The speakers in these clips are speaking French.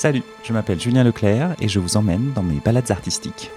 Salut, je m'appelle Julien Leclerc et je vous emmène dans mes balades artistiques.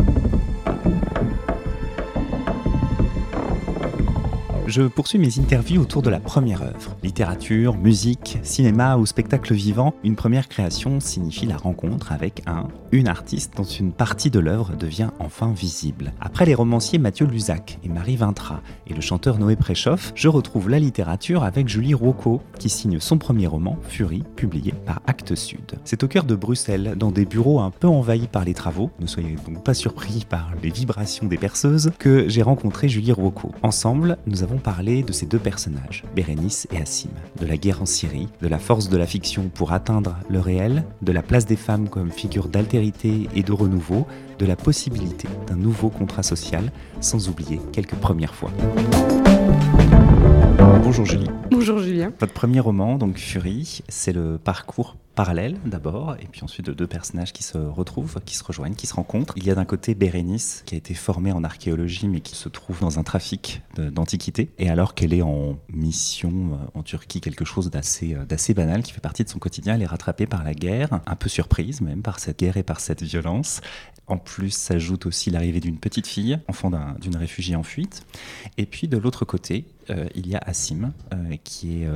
Je poursuis mes interviews autour de la première œuvre. Littérature, musique, cinéma ou spectacle vivant, une première création signifie la rencontre avec un, une artiste dont une partie de l'œuvre devient enfin visible. Après les romanciers Mathieu Luzac et Marie Vintra et le chanteur Noé Préchoff, je retrouve la littérature avec Julie Rocco, qui signe son premier roman, Fury, publié par Actes Sud. C'est au cœur de Bruxelles, dans des bureaux un peu envahis par les travaux, ne soyez donc pas surpris par les vibrations des perceuses, que j'ai rencontré Julie Rocco. Ensemble, nous avons parler de ces deux personnages, Bérénice et Assim, de la guerre en Syrie, de la force de la fiction pour atteindre le réel, de la place des femmes comme figure d'altérité et de renouveau, de la possibilité d'un nouveau contrat social, sans oublier quelques premières fois. Bonjour Julie. Bonjour Julien. Votre premier roman, donc Fury, c'est le parcours parallèle d'abord, et puis ensuite de deux personnages qui se retrouvent, qui se rejoignent, qui se rencontrent. Il y a d'un côté Bérénice, qui a été formée en archéologie, mais qui se trouve dans un trafic d'antiquité, et alors qu'elle est en mission euh, en Turquie, quelque chose euh, d'assez banal, qui fait partie de son quotidien, elle est rattrapée par la guerre, un peu surprise même par cette guerre et par cette violence. En plus, s'ajoute aussi l'arrivée d'une petite fille, enfant d'une réfugiée en fuite. Et puis de l'autre côté, euh, il y a Assim, qui est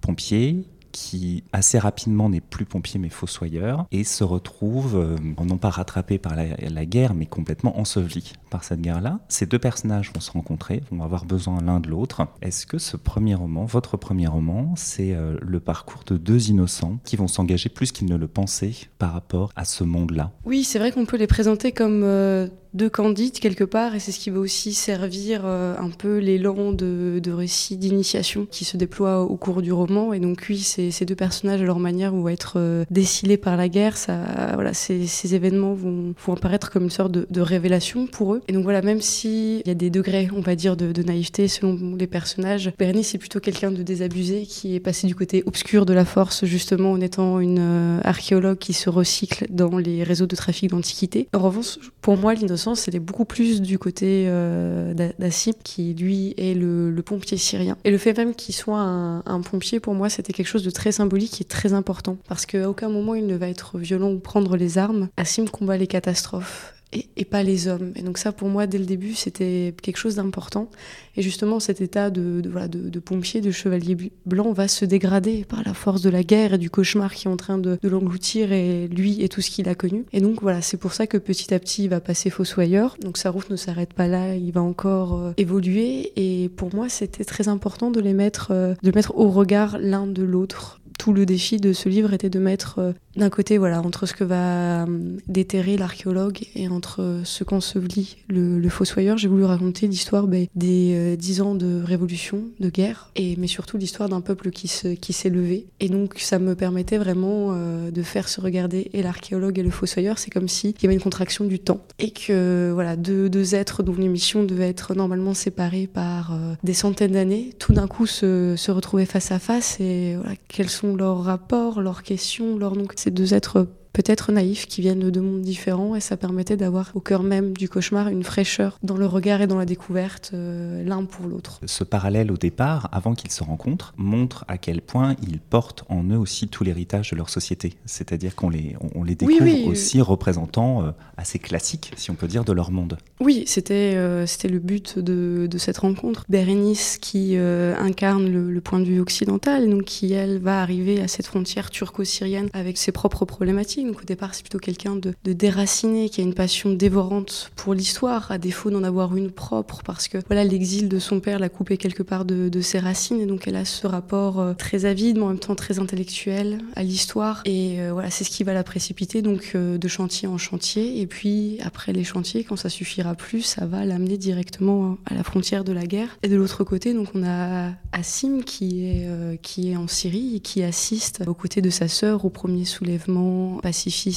pompier, qui assez rapidement n'est plus pompier mais fossoyeur et se retrouve euh, non pas rattrapé par la, guerre mais complètement enseveli par cette guerre-là. Ces deux personnages vont se rencontrer, vont avoir besoin l'un de l'autre. Est-ce que ce premier roman, votre premier roman, c'est euh, le parcours de deux innocents qui vont s'engager plus qu'ils ne le pensaient par rapport à ce monde-là? Oui, c'est vrai qu'on peut les présenter comme euh, de Candide quelque part, et c'est ce qui va aussi servir euh, un peu l'élan de, récit d'initiation qui se déploie au cours du roman. Et donc oui, ces, deux personnages, à leur manière, vont être décilés par la guerre. Ça, voilà, ces, événements vont, apparaître comme une sorte de, révélation pour eux. Et donc voilà, même s'il y a des degrés, on va dire, de, naïveté selon les personnages, Bernice est plutôt quelqu'un de désabusé qui est passé du côté obscur de la force, justement en étant une euh, archéologue qui se recycle dans les réseaux de trafic d'antiquité. En revanche, pour moi, l'innocence c'était beaucoup plus du côté euh, d'Assib, qui lui est le, pompier syrien. Et le fait même qu'il soit un, pompier, pour moi, c'était quelque chose de très symbolique et très important. Parce qu'à aucun moment il ne va être violent ou prendre les armes. Assim combat les catastrophes et, pas les hommes. Et donc ça, pour moi, dès le début, c'était quelque chose d'important. Et justement, cet état de, voilà, de, de, pompier, de chevalier blanc va se dégrader par la force de la guerre et du cauchemar qui est en train de, l'engloutir et lui et tout ce qu'il a connu. Et donc voilà, c'est pour ça que petit à petit, il va passer fossoyeur. Donc sa route ne s'arrête pas là, il va encore euh, évoluer. Et pour moi, c'était très important de les mettre, euh, de mettre au regard l'un de l'autre tout le défi de ce livre était de mettre euh, d'un côté, voilà, entre ce que va euh, déterrer l'archéologue et entre ce qu'ensevelit le, le fossoyeur, j'ai voulu raconter l'histoire ben, des euh, dix ans de révolution, de guerre, mais surtout l'histoire d'un peuple qui se, qui s'est levé. Et donc ça me permettait vraiment de faire se regarder et l'archéologue et le fossoyeur. C'est comme s'il y avait une contraction du temps et que voilà deux, deux êtres dont l'émission devait être normalement séparée par des centaines d'années, tout d'un coup se, se retrouver face à face et voilà quels sont leurs rapports, leurs questions, leurs donc ces deux êtres peut-être naïfs qui viennent de deux mondes différents et ça permettait d'avoir au cœur même du cauchemar une fraîcheur dans le regard et dans la découverte euh, l'un pour l'autre. Ce parallèle au départ, avant qu'ils se rencontrent, montre à quel point ils portent en eux aussi tout l'héritage de leur société. C'est-à-dire qu'on les, on, les découvre aussi représentants euh, assez classiques, si on peut dire, de leur monde. Oui, c'était euh, c'était le but de, de, cette rencontre. Bérénice qui incarne le, le, point de vue occidental, donc qui elle va arriver à cette frontière turco-syrienne avec ses propres problématiques donc au départ, c'est plutôt quelqu'un de, déraciné, qui a une passion dévorante pour l'histoire, à défaut d'en avoir une propre, parce que voilà, l'exil de son père l'a coupé quelque part de, ses racines, et donc elle a ce rapport euh, très avide, mais en même temps très intellectuel à l'histoire. Et euh, voilà, c'est ce qui va la précipiter donc euh, de chantier en chantier. Et puis après les chantiers, quand ça suffira plus, ça va l'amener directement à la frontière de la guerre. Et de l'autre côté, donc on a Assim qui est qui est en Syrie et qui assiste aux côtés de sa sœur au premier soulèvement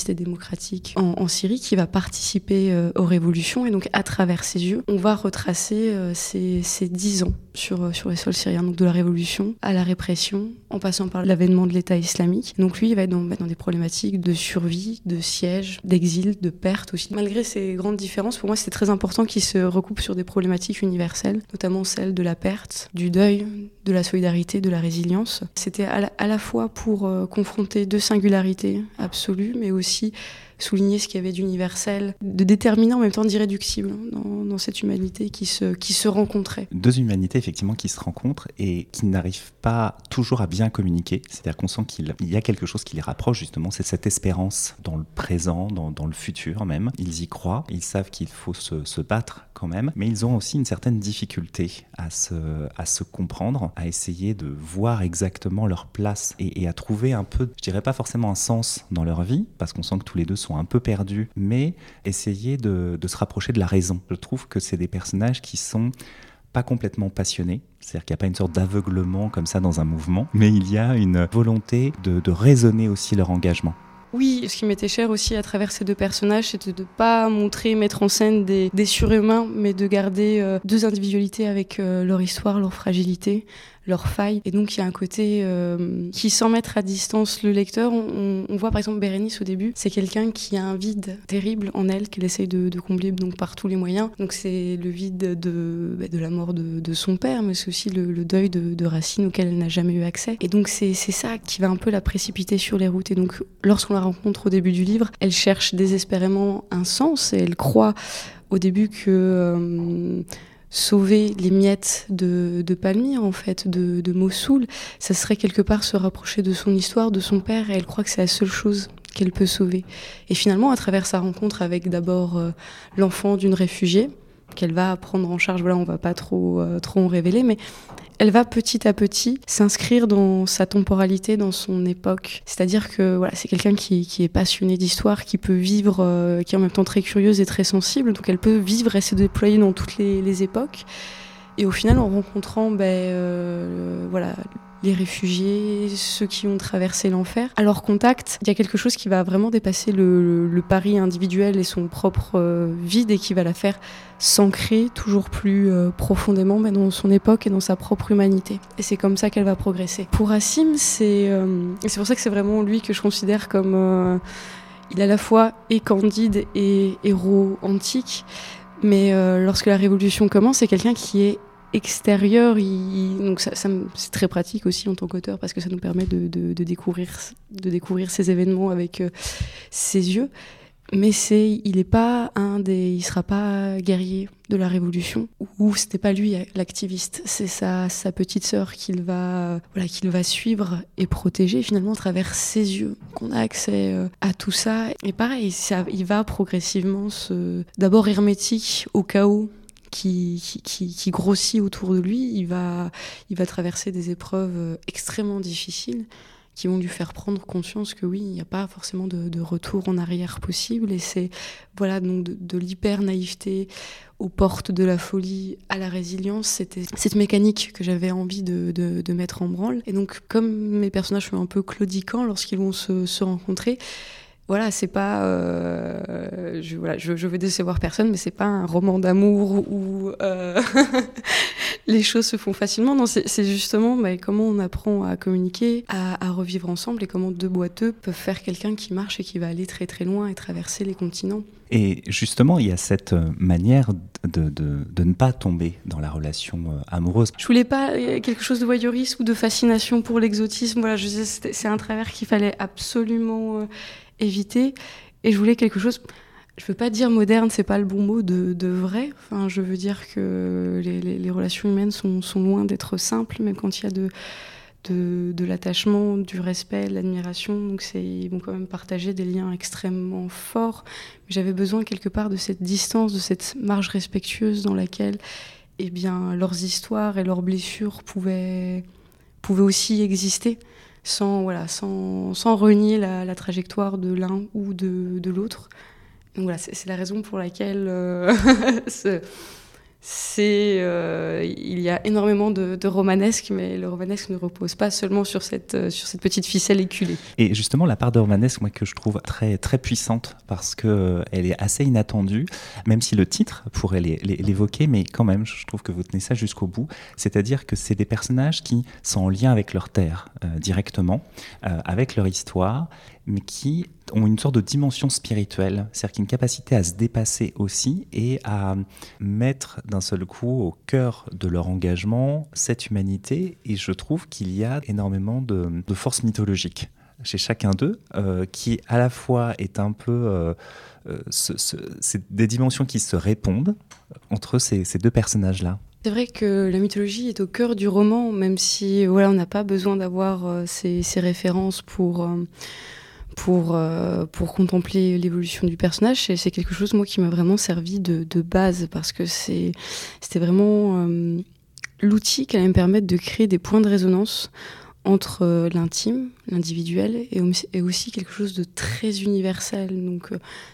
et démocratique en, Syrie qui va participer euh, aux révolutions. Et donc, à travers ses yeux, on va retracer euh, ces, dix ans sur, sur les sols syriens, donc de la révolution à la répression, en passant par l'avènement de l'État islamique. Donc lui, il va être dans, dans des problématiques de survie, de siège, d'exil, de perte aussi. Malgré ces grandes différences, pour moi, c'était très important qu'il se recoupe sur des problématiques universelles, notamment celle de la perte, du deuil, de la solidarité, de la résilience. C'était à, à, la fois pour euh, confronter deux singularités absolues, mais aussi souligner ce qu'il y avait d'universel, de déterminant en même temps d'irréductible dans, cette humanité qui se, qui se rencontrait. Deux humanités effectivement qui se rencontrent et qui n'arrivent pas toujours à bien communiquer. C'est-à-dire qu'on sent qu'il y a quelque chose qui les rapproche justement, c'est cette espérance dans le présent, dans, dans, le futur même. Ils y croient, ils savent qu'il faut se, battre quand même, mais ils ont aussi une certaine difficulté à se, comprendre, à essayer de voir exactement leur place et, à trouver un peu, je dirais pas forcément un sens dans leur vie, parce qu'on sent que tous les deux sont un peu perdus, mais essayer de, se rapprocher de la raison. Je trouve que c'est des personnages qui sont pas complètement passionnés, c'est-à-dire qu'il n'y a pas une sorte d'aveuglement comme ça dans un mouvement, mais il y a une volonté de raisonner aussi leur engagement. Oui, ce qui m'était cher aussi à travers ces deux personnages, c'était de ne pas montrer, mettre en scène des, surhumains, mais de garder euh, deux individualités avec euh, leur histoire, leur fragilité, leurs failles. Et donc il y a un côté euh, qui, sans mettre à distance le lecteur, on, voit par exemple Bérénice au début, c'est quelqu'un qui a un vide terrible en elle, qu'elle essaye de, combler donc, par tous les moyens. Donc c'est le vide de, bah, de la mort de, son père, mais c'est aussi le, le deuil de, de, Racine auquel elle n'a jamais eu accès. Et donc c'est ça qui va un peu la précipiter sur les routes. Et donc lorsqu'on la rencontre au début du livre, elle cherche désespérément un sens et elle croit au début que... Euh, sauver les miettes de, de Palmyre, en fait, de, de Mossoul, ça serait quelque part se rapprocher de son histoire, de son père, et elle croit que c'est la seule chose qu'elle peut sauver. Et finalement, à travers sa rencontre avec d'abord euh, l'enfant d'une réfugiée, qu'elle va prendre en charge, voilà, on va pas trop, euh, trop en révéler, mais elle va petit à petit s'inscrire dans sa temporalité, dans son époque. C'est-à-dire que voilà, c'est quelqu'un qui, est passionné d'histoire, qui peut vivre, euh, qui est en même temps très curieuse et très sensible, donc elle peut vivre et se déployer dans toutes les époques. Et au final, en rencontrant ben, euh, voilà, les réfugiés, ceux qui ont traversé l'enfer. À leur contact, il y a quelque chose qui va vraiment dépasser le, pari individuel et son propre euh, vide et qui va la faire s'ancrer toujours plus euh, profondément mais dans son époque et dans sa propre humanité. Et c'est comme ça qu'elle va progresser. Pour Assim, c'est pour ça que c'est vraiment lui que je considère comme il est à la fois et candide et héros antique. Mais lorsque la révolution commence, c'est quelqu'un qui est extérieur, donc ça, c'est très pratique aussi en tant qu'auteur parce que ça nous permet de, découvrir, de découvrir ces événements avec euh, ses yeux. Mais c'est, il est pas un des, il sera pas guerrier de la révolution ou c'était pas lui l'activiste, c'est sa, petite sœur qu'il va, voilà, qu'il va suivre et protéger finalement à travers ses yeux qu'on a accès euh, à tout ça. Et pareil, il va progressivement se, d'abord hermétique au chaos qui, grossit autour de lui, il va, il va traverser des épreuves extrêmement difficiles qui vont lui faire prendre conscience que oui, il n'y a pas forcément de, retour en arrière possible. Et c'est voilà donc de, de l'hyper naïveté aux portes de la folie à la résilience, c'était cette mécanique que j'avais envie de, mettre en branle. Et donc comme mes personnages sont un peu claudiquants lorsqu'ils vont se rencontrer, voilà, c'est pas, euh, je, voilà, je, je, veux décevoir personne, mais c'est pas un roman d'amour où euh, les choses se font facilement. Non, c'est justement bah, comment on apprend à communiquer, à, à, revivre ensemble, et comment deux boiteux peuvent faire quelqu'un qui marche et qui va aller très très loin et traverser les continents. Et justement, il y a cette manière de, de, de ne pas tomber dans la relation euh, amoureuse. Je voulais pas quelque chose de voyeurisme ou de fascination pour l'exotisme. Voilà, je c'est un travers qu'il fallait absolument éviter. Et je voulais quelque chose. Je veux pas dire moderne, c'est pas le bon mot de, de, vrai. Enfin, je veux dire que les, relations humaines sont, sont loin d'être simples, même quand il y a de, de, de l'attachement, du respect, de l'admiration. Donc, c'est, ils vont quand même partager des liens extrêmement forts. J'avais besoin quelque part de cette distance, de cette marge respectueuse dans laquelle, eh bien, leurs histoires et leurs blessures pouvaient, pouvaient aussi exister sans, voilà, sans, sans renier la, trajectoire de l'un ou de, de l'autre. Donc voilà, c'est la raison pour laquelle euh, euh, il y a énormément de, romanesque, mais le romanesque ne repose pas seulement sur cette, euh, sur cette petite ficelle éculée. Et justement, la part de romanesque, moi, que je trouve très, puissante, parce qu'elle euh, elle est assez inattendue, même si le titre pourrait l'évoquer, mais quand même, je trouve que vous tenez ça jusqu'au bout. C'est-à-dire que c'est des personnages qui sont en lien avec leur terre directement, avec leur histoire, mais qui ont une sorte de dimension spirituelle, c'est-à-dire qu'il une capacité à se dépasser aussi et à mettre d'un seul coup au cœur de leur engagement cette humanité. Et je trouve qu'il y a énormément de, force mythologique chez chacun d'eux, euh, qui à la fois est un peu... Euh, euh, c'est des dimensions qui se répondent entre ces, deux personnages-là. C'est vrai que la mythologie est au cœur du roman, même si voilà, on n'a pas besoin d'avoir ces, références pour pour, euh, pour contempler l'évolution du personnage. C'est quelque chose, moi, qui m'a vraiment servi de, de base parce que c'était vraiment euh, l'outil qui allait me permettre de créer des points de résonance entre euh, l'intime, l'individuel, et, aussi quelque chose de très universel, donc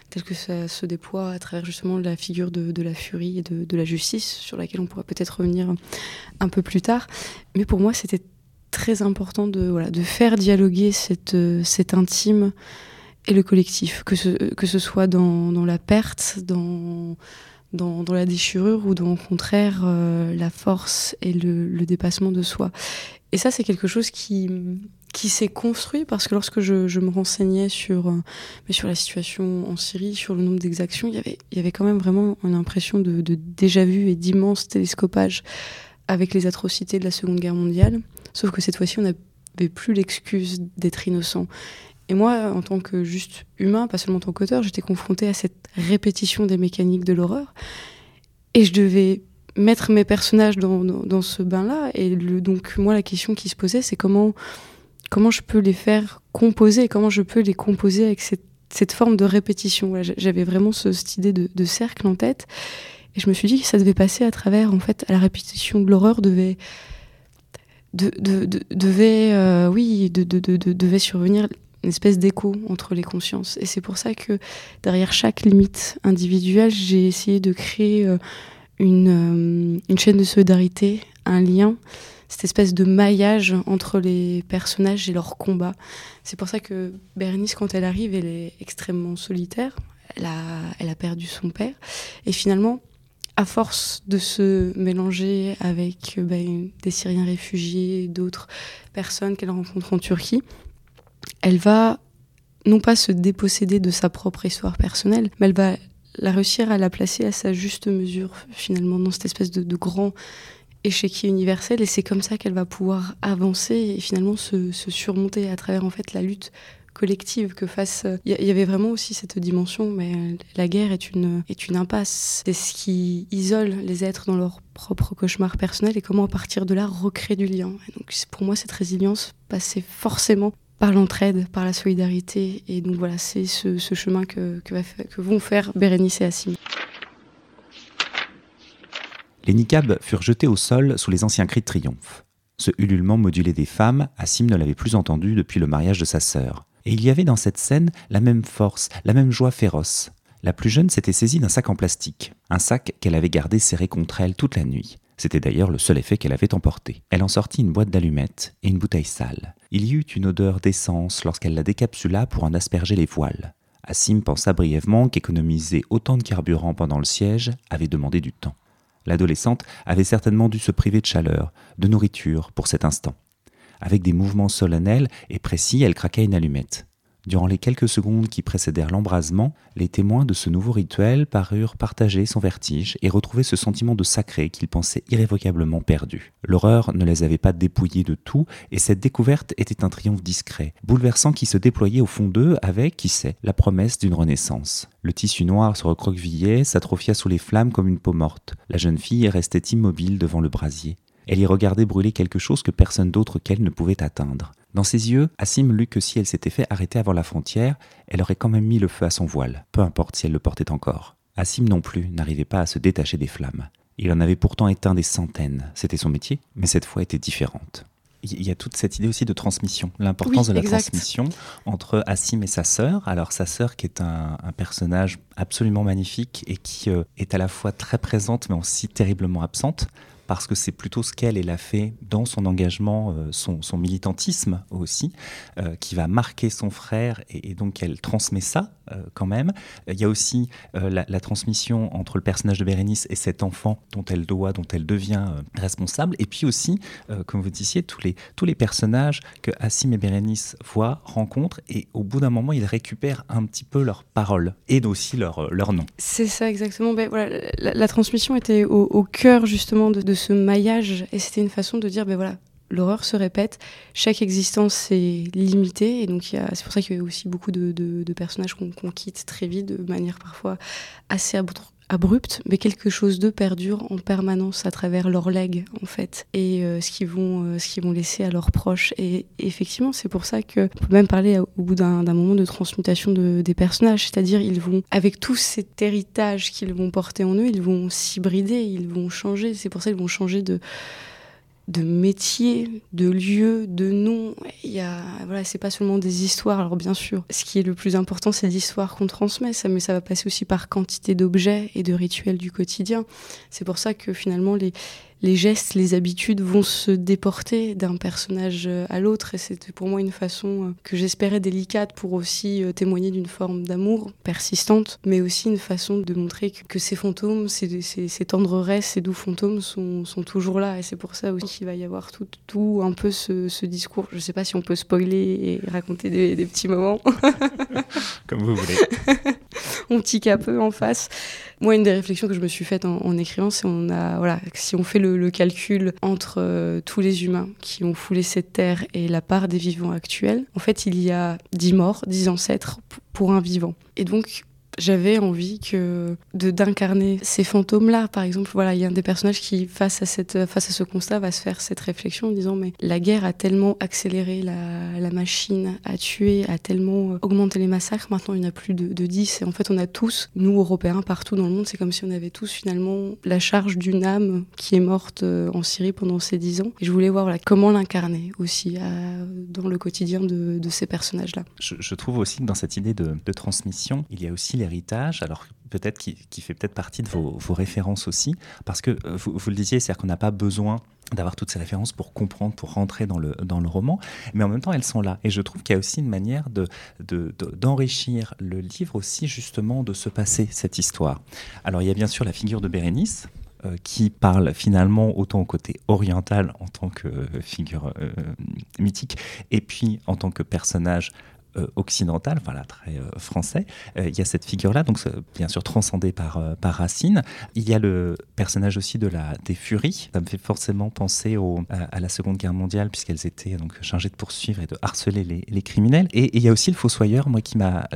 tel que ça se déploie à travers justement la figure de, de la furie et de, de, la justice, sur laquelle on pourra peut-être revenir un peu plus tard. Mais pour moi, c'était très important de, voilà, de faire dialoguer cette, euh, cet intime et le collectif, que ce, que ce soit dans, dans la perte, dans, dans, la déchirure ou dans au contraire euh, la force et le, dépassement de soi. Et ça, c'est quelque chose qui, qui s'est construit parce que lorsque je, je me renseignais sur, euh, sur la situation en Syrie, sur le nombre d'exactions, il y avait, y avait quand même vraiment une impression de, de déjà-vu et d'immense télescopage avec les atrocités de la Seconde Guerre mondiale. Sauf que cette fois-ci, on n'avait plus l'excuse d'être innocent. Et moi, en tant que juste humain, pas seulement en tant qu'auteur, j'étais confrontée à cette répétition des mécaniques de l'horreur. Et je devais mettre mes personnages dans, dans, ce bain-là. Et le, donc, moi, la question qui se posait, c'est comment, comment je peux les faire composer, comment je peux les composer avec cette, cette forme de répétition. J'avais vraiment ce, cette idée de, de, cercle en tête. Et je me suis dit que ça devait passer à travers, en fait, à la répétition de l'horreur devait de, de, devait, euh, oui, de, devait survenir une espèce d'écho entre les consciences. Et c'est pour ça que derrière chaque limite individuelle, j'ai essayé de créer euh, une, euh, une, chaîne de solidarité, un lien, cette espèce de maillage entre les personnages et leurs combats. C'est pour ça que Bernice, quand elle arrive, elle est extrêmement solitaire. Elle a, elle a perdu son père. Et finalement, à force de se mélanger avec euh, bah, des Syriens réfugiés, d'autres personnes qu'elle rencontre en Turquie, elle va non pas se déposséder de sa propre histoire personnelle, mais elle va la réussir à la placer à sa juste mesure, finalement, dans cette espèce de, grand échiquier universel. Et c'est comme ça qu'elle va pouvoir avancer et finalement se, se surmonter à travers en fait la lutte collective que face. Il y, avait vraiment aussi cette dimension, mais la guerre est une, est une impasse. C'est ce qui isole les êtres dans leur propre cauchemar personnel et comment à partir de là recréer du lien. donc pour moi, cette résilience passait forcément par l'entraide, par la solidarité. Et donc voilà, c'est ce, chemin que, que, que, vont faire Bérénice et Assim. Les niqabs furent jetés au sol sous les anciens cris de triomphe. Ce ululement modulé des femmes, Assim ne l'avait plus entendu depuis le mariage de sa sœur. Et il y avait dans cette scène la même force, la même joie féroce. La plus jeune s'était saisie d'un sac en plastique, un sac qu'elle avait gardé serré contre elle toute la nuit. C'était d'ailleurs le seul effet qu'elle avait emporté. Elle en sortit une boîte d'allumettes et une bouteille sale. Il y eut une odeur d'essence lorsqu'elle la décapsula pour en asperger les voiles. Assim pensa brièvement qu'économiser autant de carburant pendant le siège avait demandé du temps. L'adolescente avait certainement dû se priver de chaleur, de nourriture pour cet instant. Avec des mouvements solennels et précis, elle craqua une allumette. Durant les quelques secondes qui précédèrent l'embrasement, les témoins de ce nouveau rituel parurent partager son vertige et retrouver ce sentiment de sacré qu'ils pensaient irrévocablement perdu. L'horreur ne les avait pas dépouillés de tout, et cette découverte était un triomphe discret, bouleversant qui se déployait au fond d'eux avec, qui sait, la promesse d'une renaissance. Le tissu noir se recroquevillait, s'atrophia sous les flammes comme une peau morte. La jeune fille restait immobile devant le brasier. Elle y regardait brûler quelque chose que personne d'autre qu'elle ne pouvait atteindre. Dans ses yeux, Assim lut que si elle s'était fait arrêter avant la frontière, elle aurait quand même mis le feu à son voile, peu importe si elle le portait encore. Assim non plus n'arrivait pas à se détacher des flammes. Il en avait pourtant éteint des centaines, c'était son métier, mais cette fois était différente. il y a toute cette idée aussi de transmission, l'importance de la transmission entre Assim et sa sœur. Alors sa sœur qui est un, personnage absolument magnifique et qui euh, est à la fois très présente mais aussi terriblement absente parce que c'est plutôt ce qu'elle a fait dans son engagement, euh, son, militantisme aussi, euh, qui va marquer son frère et, donc elle transmet ça euh, quand même. Il y a aussi la, transmission entre le personnage de Bérénice et cet enfant dont elle doit, dont elle devient responsable. Et puis aussi, comme vous disiez, tous les, tous les personnages que Assim et Bérénice voient, rencontrent et au bout d'un moment, ils récupèrent un petit peu leurs paroles et aussi leur, leur nom. C'est ça exactement. Ben, voilà, la, transmission était au, cœur justement de ce maillage. Et c'était une façon de dire, ben voilà, l'horreur se répète, chaque existence est limitée, et donc c'est pour ça qu'il y a aussi beaucoup de, personnages qu'on quitte très vite, de manière parfois assez abrupte, mais quelque chose de perdure en permanence à travers leurs legs en fait, et euh, ce qu'ils vont, euh, vont laisser à leurs proches. Et, effectivement, c'est pour ça que on peut même parler au bout d'un moment de transmutation de, des personnages, c'est-à-dire ils vont, avec tout cet héritage qu'ils vont porter en eux, ils vont s'hybrider, ils vont changer. C'est pour ça qu'ils vont changer de de métiers, de lieux, de noms. Il y a, voilà, c'est pas seulement des histoires. Alors bien sûr, ce qui est le plus important, c'est l'histoire qu'on transmet, ça, mais ça va passer aussi par quantité d'objets et de rituels du quotidien. C'est pour ça que finalement les les gestes, les habitudes vont se déporter d'un personnage à l'autre. Et c'était pour moi une façon euh, que j'espérais délicate pour aussi euh, témoigner d'une forme d'amour persistante, mais aussi une façon de montrer que, ces fantômes, ces, ces, ces, tendresses, ces doux fantômes sont, toujours là. Et c'est pour ça aussi qu'il va y avoir tout, tout un peu ce, discours. Je ne sais pas si on peut spoiler et raconter des, petits moments. Comme vous voulez. on tique un peu en face. Moi, une des réflexions que je me suis faite en, écrivant, c'est on a, voilà, si on fait le, calcul entre euh, tous les humains qui ont foulé cette terre et la part des vivants actuels, en fait, il y a dix morts, dix ancêtres pour un vivant. Et donc, j'avais envie que de d'incarner ces fantômes là par exemple voilà il y a un des personnages qui face à cette face à ce constat va se faire cette réflexion en disant mais la guerre a tellement accéléré la, la machine a tué a tellement euh, augmenté les massacres. Maintenant il n'y en a plus de, de 10 et en fait on a tous nous européens partout dans le monde c'est comme si on avait tous finalement la charge d'une âme qui est morte euh, en Syrie pendant ces 10 ans. Et je voulais voir voilà, comment l'incarner aussi euh, dans le quotidien de, de ces personnages là je, je, trouve aussi que dans cette idée de, de transmission il y a aussi les héritage, alors peut-être qui, fait peut-être partie de vos, références aussi, parce que euh, vous, le disiez, c'est-à-dire qu'on n'a pas besoin d'avoir toutes ces références pour comprendre, pour rentrer dans le, dans le roman, mais en même temps elles sont là. Et je trouve qu'il y a aussi une manière de, d'enrichir le livre aussi justement de se passer cette histoire. Alors il y a bien sûr la figure de Bérénice, euh, qui parle finalement autant au côté oriental en tant que figure euh, mythique, et puis en tant que personnage occidental, voilà, très euh, français, euh, il y a cette figure-là, donc bien sûr transcendée par, Racine. Il y a le personnage aussi de la, des Furies. Ça me fait forcément penser à, la Seconde Guerre mondiale, puisqu'elles étaient donc chargées de poursuivre et de harceler les, les criminels. Et, il y a aussi le Fossoyeur, moi, qui m'a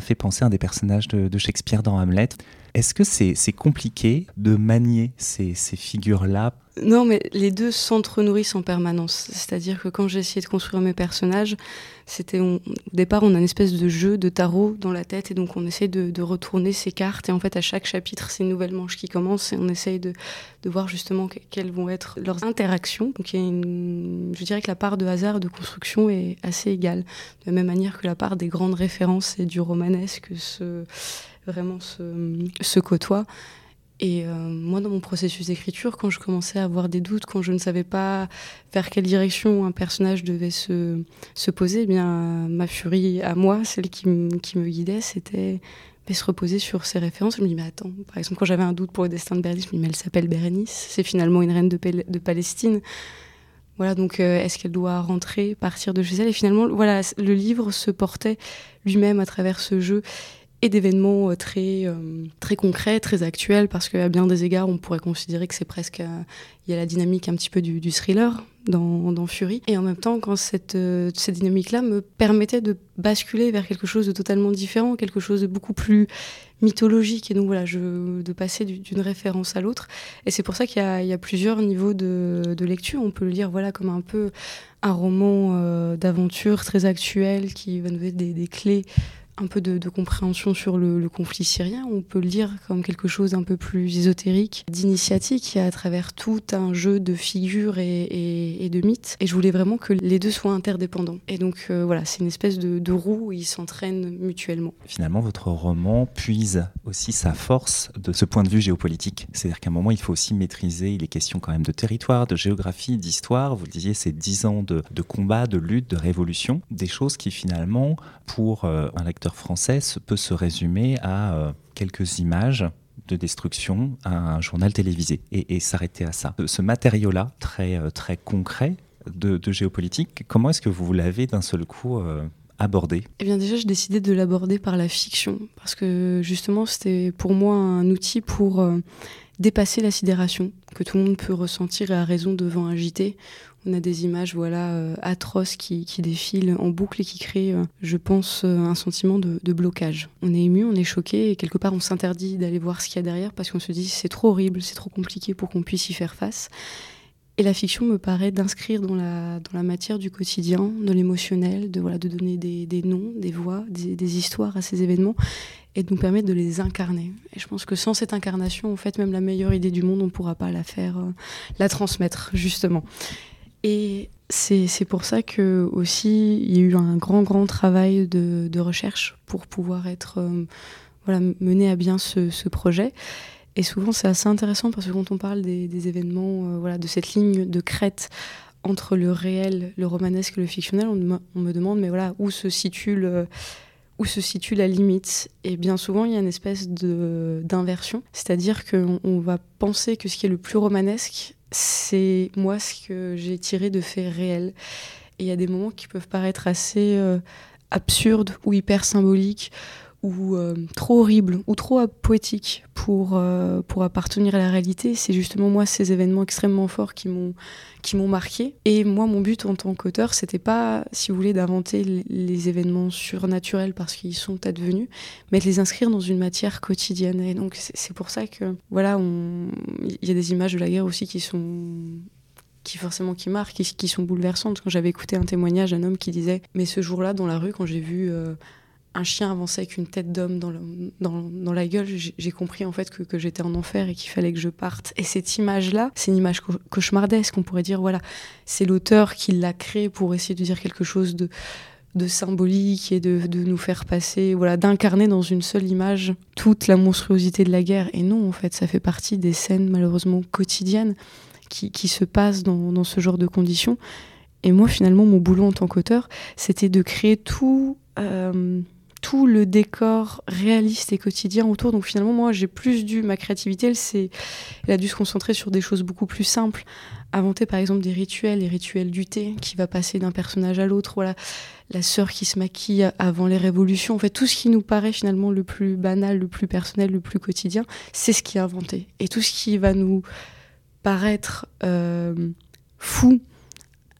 fait penser à un des personnages de Shakespeare dans Hamlet. Est-ce que c'est compliqué de manier ces, figures-là? Non, mais les deux s'entre-nourrissent en permanence. C'est-à-dire que quand j'ai essayé de construire mes personnages, c'était au départ on a une espèce de jeu de tarot dans la tête et donc on essaie de, retourner ces cartes et en fait à chaque chapitre c'est une nouvelle manche qui commence et on essaye de, voir justement quelles vont être leurs interactions. Donc il y a je dirais que la part de hasard de construction est assez égale, de la même manière que la part des grandes références et du romanesque vraiment se, se côtoient. Et euh, moi, dans mon processus d'écriture, quand je commençais à avoir des doutes, quand je ne savais pas vers quelle direction un personnage devait se, se poser, eh bien, ma furie à moi, celle qui, qui me guidait, c'était se reposer sur ses références. Je me dis, mais attends, par exemple, quand j'avais un doute pour le destin de Bérénice, je me dis, mais elle s'appelle Bérénice, c'est finalement une reine de, de Palestine. Voilà, donc euh, est-ce qu'elle doit rentrer, partir de chez elle? Et finalement, voilà, le livre se portait lui-même à travers ce jeu et d'événements euh, très, euh, très concrets, très actuels, parce qu'à bien des égards, on pourrait considérer que c'est presque. Euh, il y a la dynamique un petit peu du, thriller dans, Fury. Et en même temps, quand cette, cette dynamique-là me permettait de basculer vers quelque chose de totalement différent, quelque chose de beaucoup plus mythologique, et donc voilà, je, de passer d'une référence à l'autre. Et c'est pour ça qu'il y, a plusieurs niveaux de, lecture. On peut le lire voilà, comme un peu un roman d'aventure très actuel qui va nous donner des clés un peu de, compréhension sur le, conflit syrien. On peut le dire comme quelque chose d'un peu plus ésotérique, d'initiatique, à travers tout un jeu de figures et, de mythes. Et je voulais vraiment que les deux soient interdépendants. Et donc euh, voilà, c'est une espèce de, de roue où ils s'entraînent mutuellement. Finalement, votre roman puise aussi sa force de ce point de vue géopolitique. C'est-à-dire qu'à un moment, il faut aussi maîtriser, il est question quand même de territoire, de géographie, d'histoire. Vous le disiez, c'est dix ans de, de combat, de lutte, de révolution. Des choses qui finalement, pour euh, un lecteur français peut se résumer à euh, quelques images de destruction à un journal télévisé et, s'arrêter à ça. Ce matériau-là, très, euh, très concret de, géopolitique, comment est-ce que vous l'avez d'un seul coup euh, abordé Eh bien déjà, j'ai décidé de l'aborder par la fiction, parce que justement, c'était pour moi un outil pour dépasser la sidération que tout le monde peut ressentir à raison devant un JT, on a des images voilà euh, atroces qui, défilent en boucle et qui créent, euh, je pense, euh, un sentiment de, blocage. On est ému, on est choqué et quelque part on s'interdit d'aller voir ce qu'il y a derrière parce qu'on se dit c'est trop horrible, c'est trop compliqué pour qu'on puisse y faire face. Et la fiction me paraît d'inscrire dans la, dans la matière du quotidien, de l'émotionnel, de, voilà, de donner des, noms, des voix, des, histoires à ces événements et de nous permettre de les incarner. Et je pense que sans cette incarnation, en fait, même la meilleure idée du monde, on ne pourra pas la faire, la transmettre, justement. Et c'est pour ça que aussi il y a eu un grand grand travail de, recherche pour pouvoir être euh, voilà mené à bien ce, projet. Et souvent c'est assez intéressant parce que quand on parle des, événements euh, voilà de cette ligne de crête entre le réel, le romanesque et le fictionnel, on, me demande mais voilà où se situe où se situe la limite? Et bien souvent, il y a une espèce d'inversion, c'est-à-dire qu'on on va penser que ce qui est le plus romanesque c'est moi ce que j'ai tiré de faits réels. Et il y a des moments qui peuvent paraître assez euh, absurdes ou hyper symboliques euh, trop horribles ou trop poétiques pour, euh, pour appartenir à la réalité. C'est justement moi ces événements extrêmement forts qui m'ont qui m'ont marqué. Et moi, mon but en tant qu'auteur, c'était pas, si vous voulez, d'inventer les événements surnaturels parce qu'ils sont advenus, mais de les inscrire dans une matière quotidienne. Et donc, c'est pour ça que, voilà, il y a des images de la guerre aussi qui sont qui forcément qui marquent, qui, qui sont bouleversantes. Quand j'avais écouté un témoignage d'un homme qui disait, mais ce jour-là dans la rue, quand j'ai vu euh, un chien avançait avec une tête d'homme dans, la gueule, j'ai compris en fait que, j'étais en enfer et qu'il fallait que je parte. Et cette image-là, c'est une image cauchemardesque. On pourrait dire, voilà, c'est l'auteur qui l'a créée pour essayer de dire quelque chose de, de symbolique et de, nous faire passer, voilà, d'incarner dans une seule image toute la monstruosité de la guerre. Et non, en fait, ça fait partie des scènes malheureusement quotidiennes qui, se passent dans, ce genre de conditions. Et moi, finalement, mon boulot en tant qu'auteur, c'était de créer tout. Euh, tout le décor réaliste et quotidien autour. Donc finalement, moi, j'ai plus dû, ma créativité, elle, elle a dû se concentrer sur des choses beaucoup plus simples. Inventer par exemple des rituels, les rituels du thé qui va passer d'un personnage à l'autre. Voilà, la sœur qui se maquille avant les révolutions. En fait, tout ce qui nous paraît finalement le plus banal, le plus personnel, le plus quotidien, c'est ce qui est inventé. Et tout ce qui va nous paraître euh, fou,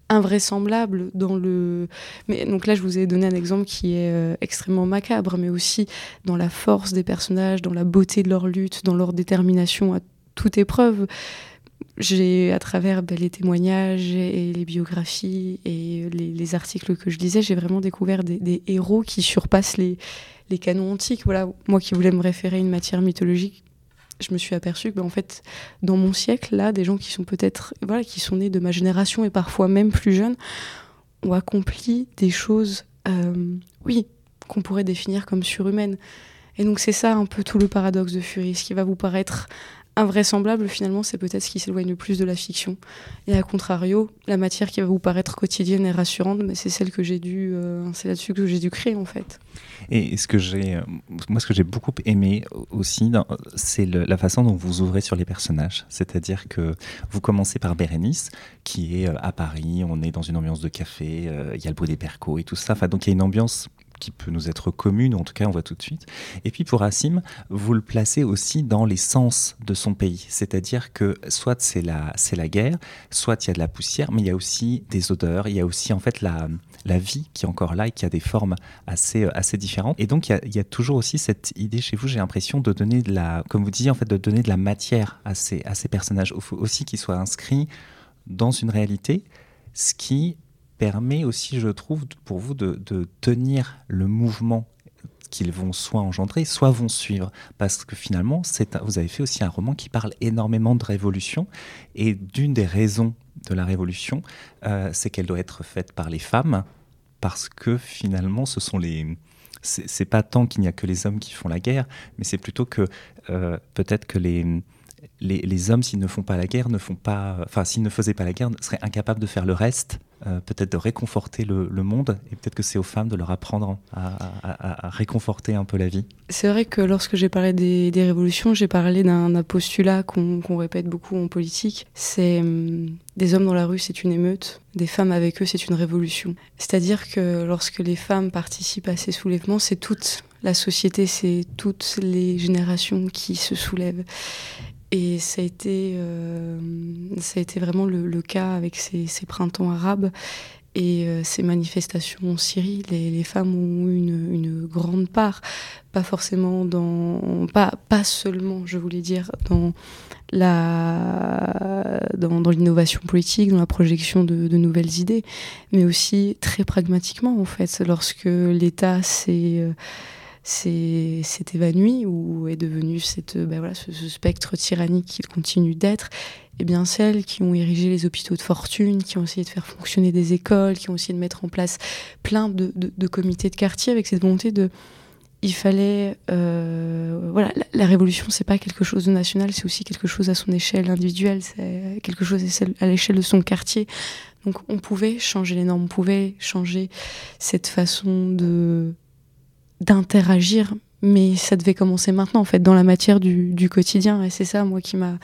invraisemblable dans le mais donc là je vous ai donné un exemple qui est euh, extrêmement macabre mais aussi dans la force des personnages dans la beauté de leur lutte dans leur détermination à toute épreuve. J'ai à travers ben, les témoignages et les biographies et les, articles que je lisais j'ai vraiment découvert des, héros qui surpassent les les canons antiques. Voilà moi qui voulais me référer à une matière mythologique je me suis aperçue que, en fait, dans mon siècle, là, des gens qui sont peut-être, voilà, qui sont nés de ma génération et parfois même plus jeunes, ont accompli des choses, euh, oui, qu'on pourrait définir comme surhumaines. Et donc c'est ça un peu tout le paradoxe de Fury. Ce qui va vous paraître invraisemblable, finalement, c'est peut-être ce qui s'éloigne le plus de la fiction. Et à contrario, la matière qui va vous paraître quotidienne et rassurante, mais c'est celle que j'ai dû, euh, c'est là-dessus que j'ai dû créer en fait. Et ce que j'ai, euh, moi, ce que j'ai beaucoup aimé aussi, c'est la façon dont vous ouvrez sur les personnages. C'est-à-dire que vous commencez par Bérénice, qui est euh, à Paris, on est dans une ambiance de café, il y a le bruit des percos et tout ça. Enfin, donc il y a une ambiance qui peut nous être commune, en tout cas on voit tout de suite. Et puis pour Assim, vous le placez aussi dans les sens de son pays, c'est-à-dire que soit c'est la, c'est la guerre, soit il y a de la poussière, mais il y a aussi des odeurs, il y a aussi en fait la, la vie qui est encore là et qui a des formes assez, assez différentes. Et donc il y, a, il y a toujours aussi cette idée chez vous, j'ai l'impression de donner de la, comme vous disiez en fait, de donner de la matière à ces, à ces personnages, il faut aussi qu'ils soient inscrits dans une réalité, ce qui permet aussi, je trouve, pour vous de, tenir le mouvement qu'ils vont soit engendrer, soit vont suivre. Parce que finalement, vous avez fait aussi un roman qui parle énormément de révolution. Et d'une des raisons de la révolution, euh, c'est qu'elle doit être faite par les femmes. Parce que finalement, ce sont les. C'est pas tant qu'il n'y a que les hommes qui font la guerre, mais c'est plutôt que euh, peut-être que les, les, hommes, s'ils ne font pas la guerre, ne font pas. Enfin, s'ils ne faisaient pas la guerre, seraient incapables de faire le reste euh, peut-être de réconforter le, monde, et peut-être que c'est aux femmes de leur apprendre à, réconforter un peu la vie. C'est vrai que lorsque j'ai parlé des, révolutions, j'ai parlé d'un postulat qu'on répète beaucoup en politique, c'est hum, des hommes dans la rue, c'est une émeute, des femmes avec eux, c'est une révolution. C'est-à-dire que lorsque les femmes participent à ces soulèvements, c'est toute la société, c'est toutes les générations qui se soulèvent. Et ça a été, euh, ça a été vraiment le, cas avec ces, printemps arabes et euh, ces manifestations en Syrie. Les, femmes ont eu une, grande part, pas forcément dans, pas, pas seulement, je voulais dire, dans la, dans, l'innovation politique, dans la projection de, de, nouvelles idées, mais aussi très pragmatiquement en fait, lorsque l'État s'est euh, s'est évanoui ou est devenu cette, ben voilà, ce, spectre tyrannique qu'il continue d'être, eh bien celles qui ont érigé les hôpitaux de fortune, qui ont essayé de faire fonctionner des écoles, qui ont essayé de mettre en place plein de, de, comités de quartier avec cette volonté de il fallait euh, voilà la, révolution c'est pas quelque chose de national c'est aussi quelque chose à son échelle individuelle c'est quelque chose à l'échelle de son quartier. Donc on pouvait changer les normes on pouvait changer cette façon de d'interagir, mais ça devait commencer maintenant, en fait, dans la matière du, du quotidien. Et c'est ça, moi, qui m'a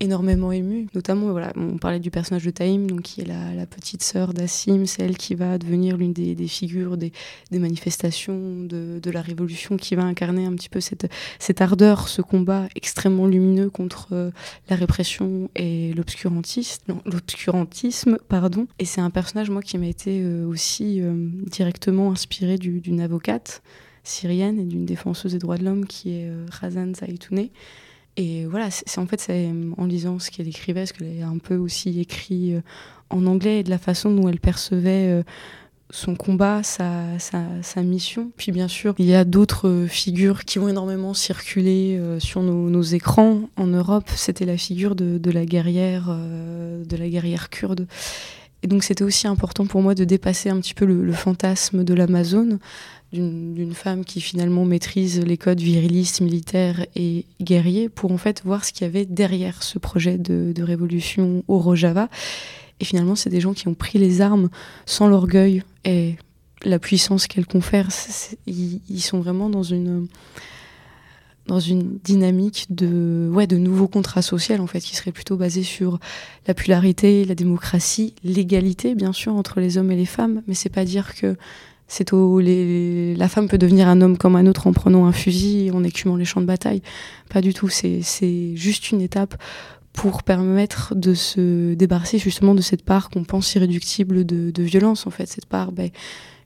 énormément émue. Notamment, voilà, on parlait du personnage de Taïm, donc, qui est la, petite sœur d'Assim, c'est elle qui va devenir l'une des, figures des, des manifestations de, de, la Révolution, qui va incarner un petit peu cette, cette ardeur, ce combat extrêmement lumineux contre euh, la répression et l'obscurantisme. l'obscurantisme, pardon. Et c'est un personnage, moi, qui m'a été euh, aussi euh, directement inspiré d'une avocate syrienne et d'une défenseuse des droits de l'homme qui est euh, Razan Zaitouneh. Et voilà, c'est en fait en lisant ce qu'elle écrivait, parce qu'elle a un peu aussi écrit euh, en anglais et de la façon dont elle percevait euh, son combat, sa, mission. Puis bien sûr, il y a d'autres figures qui vont énormément circuler sur nos, écrans en Europe. C'était la figure de, de la guerrière, de la guerrière kurde. Et donc c'était aussi important pour moi de dépasser un petit peu le, le fantasme de l'Amazone d'une femme qui finalement maîtrise les codes virilistes, militaires et guerriers pour en fait voir ce qu'il y avait derrière ce projet de, révolution au Rojava. Et finalement, c'est des gens qui ont pris les armes sans l'orgueil et la puissance qu'elles confèrent. Ils, sont vraiment dans une dans une dynamique de ouais de nouveaux contrats sociaux en fait qui serait plutôt basé sur la polarité, la démocratie, l'égalité bien sûr entre les hommes et les femmes, mais c'est pas dire que c'est où la femme peut devenir un homme comme un autre en prenant un fusil et en écumant les champs de bataille. Pas du tout. C'est juste une étape pour permettre de se débarrasser justement de cette part qu'on pense irréductible de, de, violence, en fait. Cette part ben,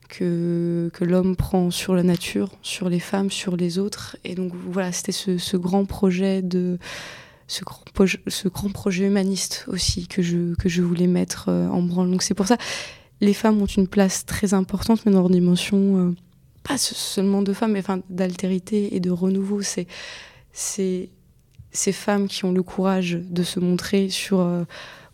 que, que l'homme prend sur la nature, sur les femmes, sur les autres. Et donc voilà, c'était ce, ce, grand projet de. Ce grand, ce grand projet humaniste aussi que je, que je voulais mettre euh, en branle. Donc c'est pour ça, les femmes ont une place très importante, mais dans leur dimension, euh, pas seulement de femmes, mais enfin, d'altérité et de renouveau. C'est, ces femmes qui ont le courage de se montrer sur, euh,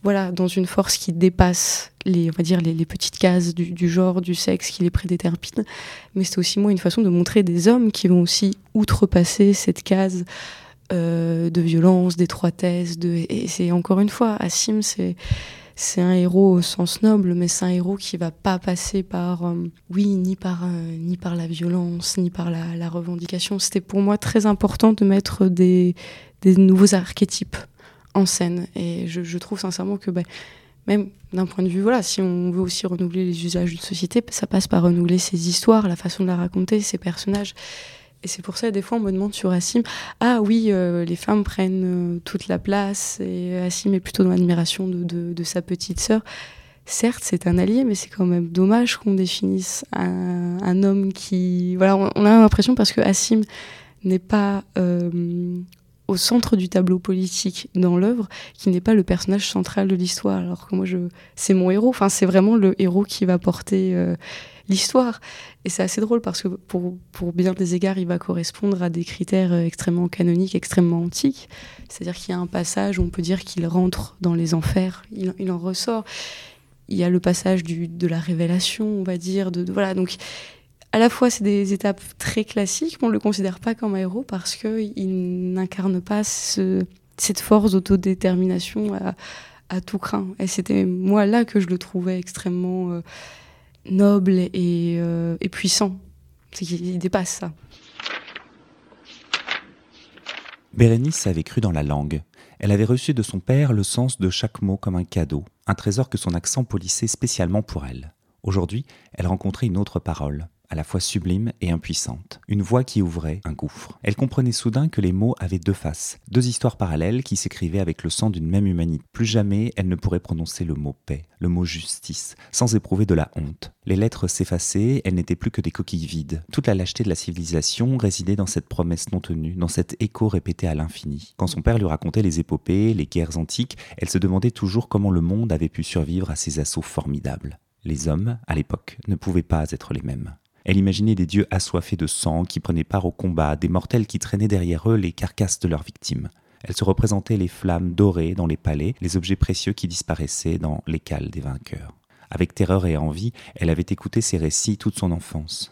voilà, dans une force qui dépasse les, on va dire, les, petites cases du, genre, du sexe qui les prédétermine. Mais c'est aussi, moi, une façon de montrer des hommes qui vont aussi outrepasser cette case euh, de violence, d'étroitesse. De... Et c'est encore une fois, Assim, c'est c'est un héros au sens noble, mais c'est un héros qui va pas passer par, euh, oui, ni par, euh, ni par la violence, ni par la, revendication. C'était pour moi très important de mettre des, nouveaux archétypes en scène. Et je, je trouve sincèrement que, ben, même d'un point de vue, voilà, si on veut aussi renouveler les usages d'une société, ça passe par renouveler ses histoires, la façon de la raconter, ses personnages. Et c'est pour ça, des fois, on me demande sur Assim, ah oui, euh, les femmes prennent euh, toute la place, et Assim est plutôt dans l'admiration de, sa petite sœur. Certes, c'est un allié, mais c'est quand même dommage qu'on définisse un, homme qui... Voilà, on, a l'impression, parce que Assim n'est pas euh, au centre du tableau politique dans l'œuvre, qui n'est pas le personnage central de l'histoire, alors que moi, je, c'est mon héros. Enfin, c'est vraiment le héros qui va porter l'histoire. Et c'est assez drôle parce que pour, pour bien des égards, il va correspondre à des critères extrêmement canoniques, extrêmement antiques. C'est-à-dire qu'il y a un passage où on peut dire qu'il rentre dans les enfers, il, il en ressort. Il y a le passage du, de la révélation, on va dire. De, voilà, donc à la fois, c'est des étapes très classiques, mais on ne le considère pas comme un héros parce qu'il n'incarne pas ce, cette force d'autodétermination à, à, tout craint. Et c'était moi là que je le trouvais extrêmement euh, noble et, euh, et puissant. Il dépasse ça. Bérénice avait cru dans la langue. Elle avait reçu de son père le sens de chaque mot comme un cadeau, un trésor que son accent polissait spécialement pour elle. Aujourd'hui, elle rencontrait une autre parole, à la fois sublime et impuissante, une voix qui ouvrait un gouffre. Elle comprenait soudain que les mots avaient deux faces, deux histoires parallèles qui s'écrivaient avec le sang d'une même humanité. Plus jamais elle ne pourrait prononcer le mot paix, le mot justice, sans éprouver de la honte. Les lettres s'effaçaient, elles n'étaient plus que des coquilles vides. Toute la lâcheté de la civilisation résidait dans cette promesse non tenue, dans cet écho répété à l'infini. Quand son père lui racontait les épopées, les guerres antiques, elle se demandait toujours comment le monde avait pu survivre à ces assauts formidables. Les hommes, à l'époque, ne pouvaient pas être les mêmes. Elle imaginait des dieux assoiffés de sang qui prenaient part au combat, des mortels qui traînaient derrière eux les carcasses de leurs victimes. Elle se représentait les flammes dorées dans les palais, les objets précieux qui disparaissaient dans les cales des vainqueurs. Avec terreur et envie, elle avait écouté ces récits toute son enfance.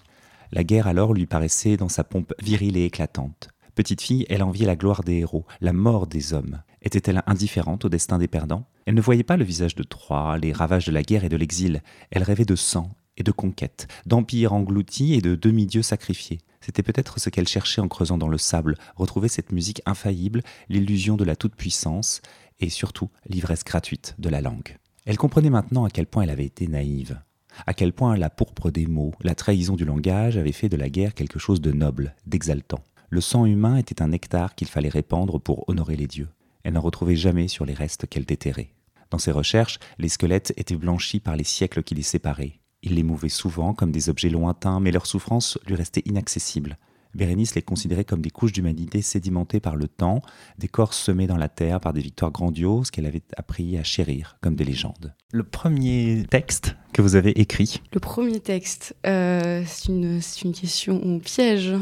La guerre alors lui paraissait dans sa pompe virile et éclatante. Petite fille, elle enviait la gloire des héros, la mort des hommes. Était-elle indifférente au destin des perdants? Elle ne voyait pas le visage de Troie, les ravages de la guerre et de l'exil. Elle rêvait de sang et de conquête, d'empire englouti et de demi-dieux sacrifiés. C'était peut-être ce qu'elle cherchait en creusant dans le sable, retrouver cette musique infaillible, l'illusion de la toute-puissance, et surtout l'ivresse gratuite de la langue. Elle comprenait maintenant à quel point elle avait été naïve, à quel point la pourpre des mots, la trahison du langage avait fait de la guerre quelque chose de noble, d'exaltant. Le sang humain était un nectar qu'il fallait répandre pour honorer les dieux. Elle n'en retrouvait jamais sur les restes qu'elle déterrait. Dans ses recherches, les squelettes étaient blanchis par les siècles qui les séparaient. Il les mouvait souvent comme des objets lointains, mais leur souffrance lui restait inaccessible. Bérénice les considérait comme des couches d'humanité sédimentées par le temps, des corps semés dans la terre par des victoires grandioses qu'elle avait appris à chérir comme des légendes. Le premier texte que vous avez écrit Le premier texte, euh, c'est une, une, question piège.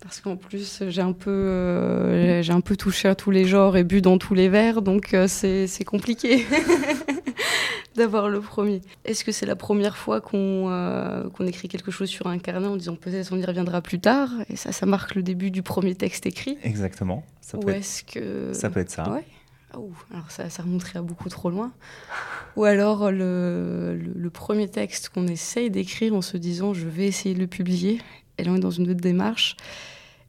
Parce qu'en plus, j'ai un, peu, euh, j'ai un peu touché à tous les genres et bu dans tous les verres, donc euh, c'est compliqué. d'avoir le premier. Est-ce que c'est la première fois qu'on euh, qu'on écrit quelque chose sur un carnet en disant peut-être on y reviendra plus tard? Et ça, ça marque le début du premier texte écrit Exactement. Ça Ou est-ce que... Ça peut être ça. Ouais. Ah, alors ça, ça remonterait à beaucoup trop loin. Ou alors le, le, premier texte qu'on essaye d'écrire en se disant je vais essayer de le publier, et là on est dans une autre démarche.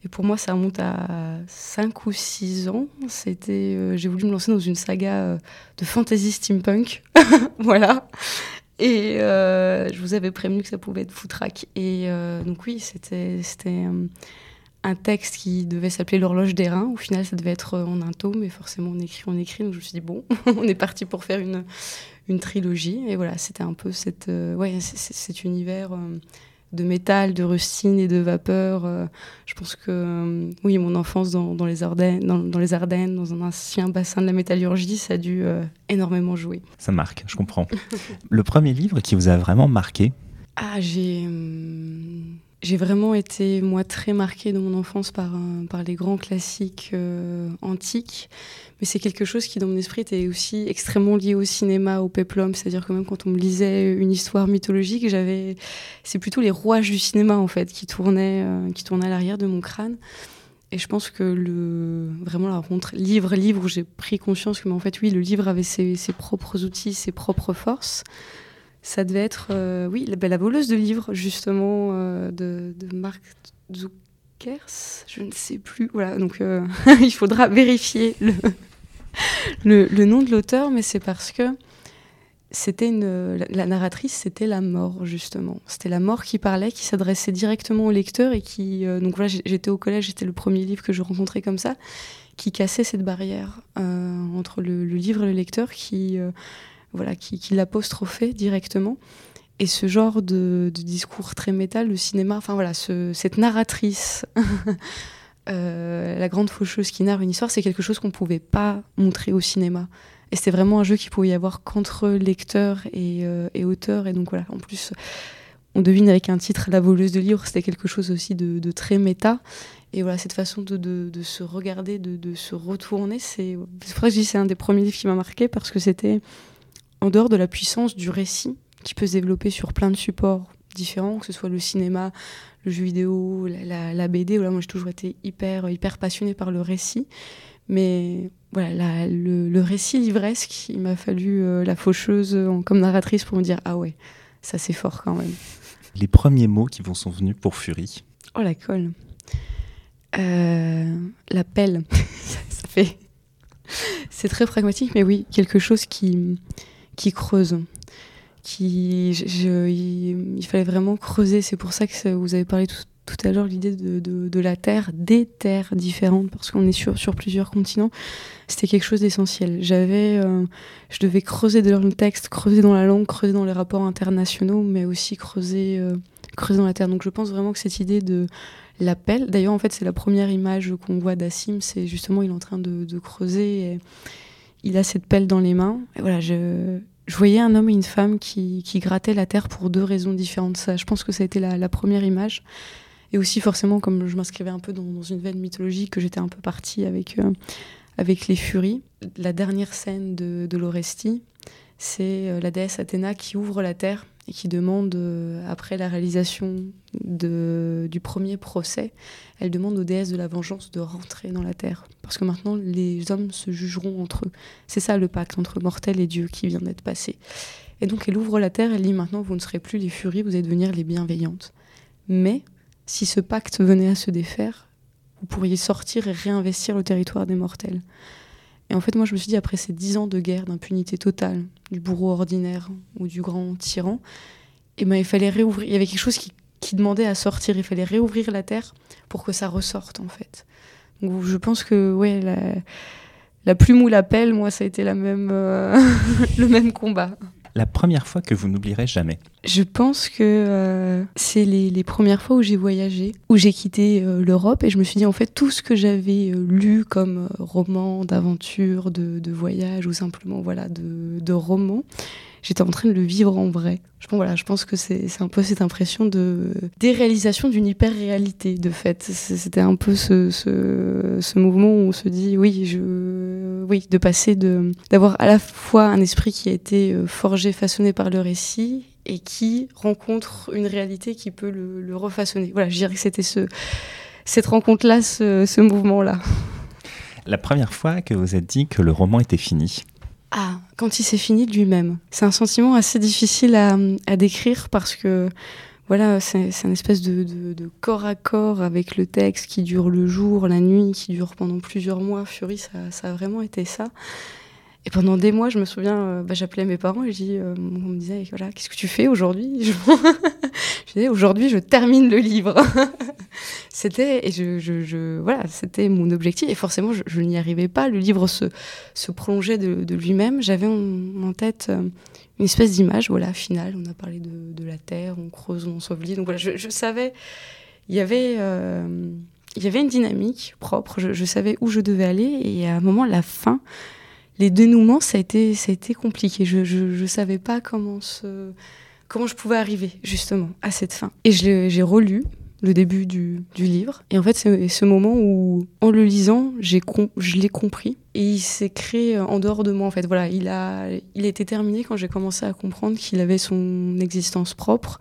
Et pour moi, ça remonte à 5 ou 6 ans. C'était, euh, j'ai voulu me lancer dans une saga euh, de fantasy steampunk. voilà. Et euh, je vous avais prévenu que ça pouvait être foutraque. Et donc oui, c'était, c'était un texte qui devait s'appeler l'horloge des reins. Au final, ça devait être en un tome, mais forcément on écrit, on écrit. Donc je me suis dit bon, on est parti pour faire une, une trilogie. Et voilà, c'était un peu cette, ouais, cet univers de métal, de rustine et de vapeur. Euh, je pense que euh, oui, mon enfance dans, les Ardennes, dans, les Ardennes, dans un ancien bassin de la métallurgie, ça a dû euh, énormément jouer. Ça marque, je comprends. Le premier livre qui vous a vraiment marqué? Ah, j'ai j'ai vraiment été, moi, très marquée dans mon enfance par, par les grands classiques antiques. Mais c'est quelque chose qui, dans mon esprit, était aussi extrêmement lié au cinéma, au peplum. C'est-à-dire que même quand on me lisait une histoire mythologique, j'avais, c'est plutôt les rouages du cinéma, en fait, qui tournaient, euh, qui tournaient à l'arrière de mon crâne. Et je pense que le, vraiment la rencontre livre-livre, j'ai pris conscience que, en fait, oui, le livre avait ses propres outils, ses propres forces. Ça devait être, euh, oui, la, ben, la, voleuse de livres, justement, euh, de, de Marc Zuckers, je ne sais plus. Voilà, donc il faudra vérifier le, le, nom de l'auteur, mais c'est parce que c'était une, la, narratrice, c'était la mort justement. C'était la mort qui parlait, qui s'adressait directement au lecteur et qui, euh, donc voilà, j'étais au collège, c'était le premier livre que je rencontrais comme ça, qui cassait cette barrière euh, entre le, livre et le lecteur, qui, euh, voilà, qui, qui l'apostrophait directement. Et ce genre de, discours très métal, le cinéma, enfin voilà, cette narratrice Euh, la grande faucheuse qui narre une histoire, c'est quelque chose qu'on ne pouvait pas montrer au cinéma. Et c'était vraiment un jeu qui pouvait y avoir qu'entre lecteur et, euh, et, auteur. Et donc voilà, en plus, on devine avec un titre La voleuse de livres, c'était quelque chose aussi de, très méta. Et voilà, cette façon de, se regarder, de, se retourner, c'est c'est un des premiers livres qui m'a marqué parce que c'était en dehors de la puissance du récit qui peut se développer sur plein de supports différents, que ce soit le cinéma, le jeu vidéo, la, BD. Voilà, moi j'ai toujours été hyper, hyper passionnée par le récit. Mais voilà, le, récit livresque, il m'a fallu euh, la faucheuse comme narratrice pour me dire ah ouais, ça c'est fort quand même. Les premiers mots qui vous sont venus pour Fury? Oh la colle. Euh, la pelle. ça fait. C'est très pragmatique, mais oui, quelque chose qui, qui creuse. Il, fallait vraiment creuser. C'est pour ça que vous avez parlé tout, à l'heure l'idée de, de, la Terre, des terres différentes, parce qu'on est sur, plusieurs continents, c'était quelque chose d'essentiel. J'avais, euh, je devais creuser dans le texte, creuser dans la langue, creuser dans les rapports internationaux, mais aussi creuser, euh, creuser dans la Terre. Donc je pense vraiment que cette idée de l'appel, d'ailleurs en fait c'est la première image qu'on voit d'Assim, c'est justement il est en train de, de creuser, il a cette pelle dans les mains. Et voilà, je, voyais un homme et une femme qui, grattaient la terre pour deux raisons différentes. Ça, je pense que ça a été la, la première image. Et aussi, forcément, comme je m'inscrivais un peu dans, une veine mythologique, que j'étais un peu partie avec, euh, avec les Furies. La dernière scène de, de l'Orestie, c'est euh, la déesse Athéna qui ouvre la terre et qui demande, euh, après la réalisation du premier procès, elle demande aux déesses de la vengeance de rentrer dans la terre. Parce que maintenant, les hommes se jugeront entre eux. C'est ça le pacte entre mortels et Dieu qui vient d'être passé. Et donc, elle ouvre la terre, elle dit maintenant, vous ne serez plus les furies, vous allez devenir les bienveillantes. Mais si ce pacte venait à se défaire, vous pourriez sortir et réinvestir le territoire des mortels. Et en fait, moi, je me suis dit, après ces dix ans de guerre, d'impunité totale, du bourreau ordinaire ou du grand tyran, eh ben, il fallait réouvrir. Il y avait quelque chose qui, demandait à sortir. Il fallait réouvrir la terre pour que ça ressorte, en fait. Donc, je pense que, ouais, la, plume ou la pelle, moi, ça a été la même, euh, le même combat la première fois que vous n'oublierez jamais. Je pense que euh, c'est les, premières fois où j'ai voyagé, où j'ai quitté euh, l'Europe et je me suis dit en fait tout ce que j'avais euh, lu comme roman d'aventure, de, voyage ou simplement voilà de, de romans, j'étais en train de le vivre en vrai. Je pense, voilà, je pense que c'est un peu cette impression de déréalisation d'une hyper-réalité, de fait. C'était un peu ce, ce, ce, mouvement où on se dit, oui, je, oui, de passer de, d'avoir à la fois un esprit qui a été euh, forgé, façonné par le récit, et qui rencontre une réalité qui peut le, le refaçonner. Voilà, je dirais que c'était ce, cette rencontre-là, ce, ce mouvement-là. La première fois que vous êtes dit que le roman était fini? Ah, quand il s'est fini de lui-même. C'est un sentiment assez difficile à, décrire parce que voilà, c'est un espèce de, corps à corps avec le texte qui dure le jour, la nuit, qui dure pendant plusieurs mois. Fury, ça, ça a vraiment été ça. Et pendant des mois, je me souviens, euh, bah, j'appelais mes parents et je dis, euh, me disait, voilà, qu'est-ce que tu fais aujourd'hui? Je, disais, aujourd'hui, je termine le livre. c'était, voilà, c'était mon objectif. Et forcément, je, n'y arrivais pas. Le livre se, prolongeait de, lui-même. J'avais en, tête euh, une espèce d'image, voilà, finale. On a parlé de, la terre, on creuse, on sauve Donc voilà, je, savais, il y avait. il y avait une dynamique propre, je, savais où je devais aller, et à un moment, la fin, les dénouements, ça a été, ça a été compliqué. Je ne savais pas comment, se, comment je pouvais arriver justement à cette fin. Et j'ai relu le début du, du, livre. Et en fait, c'est ce moment où, en le lisant, je l'ai compris. Et il s'est créé en dehors de moi, en fait. Voilà, il a, il était terminé quand j'ai commencé à comprendre qu'il avait son existence propre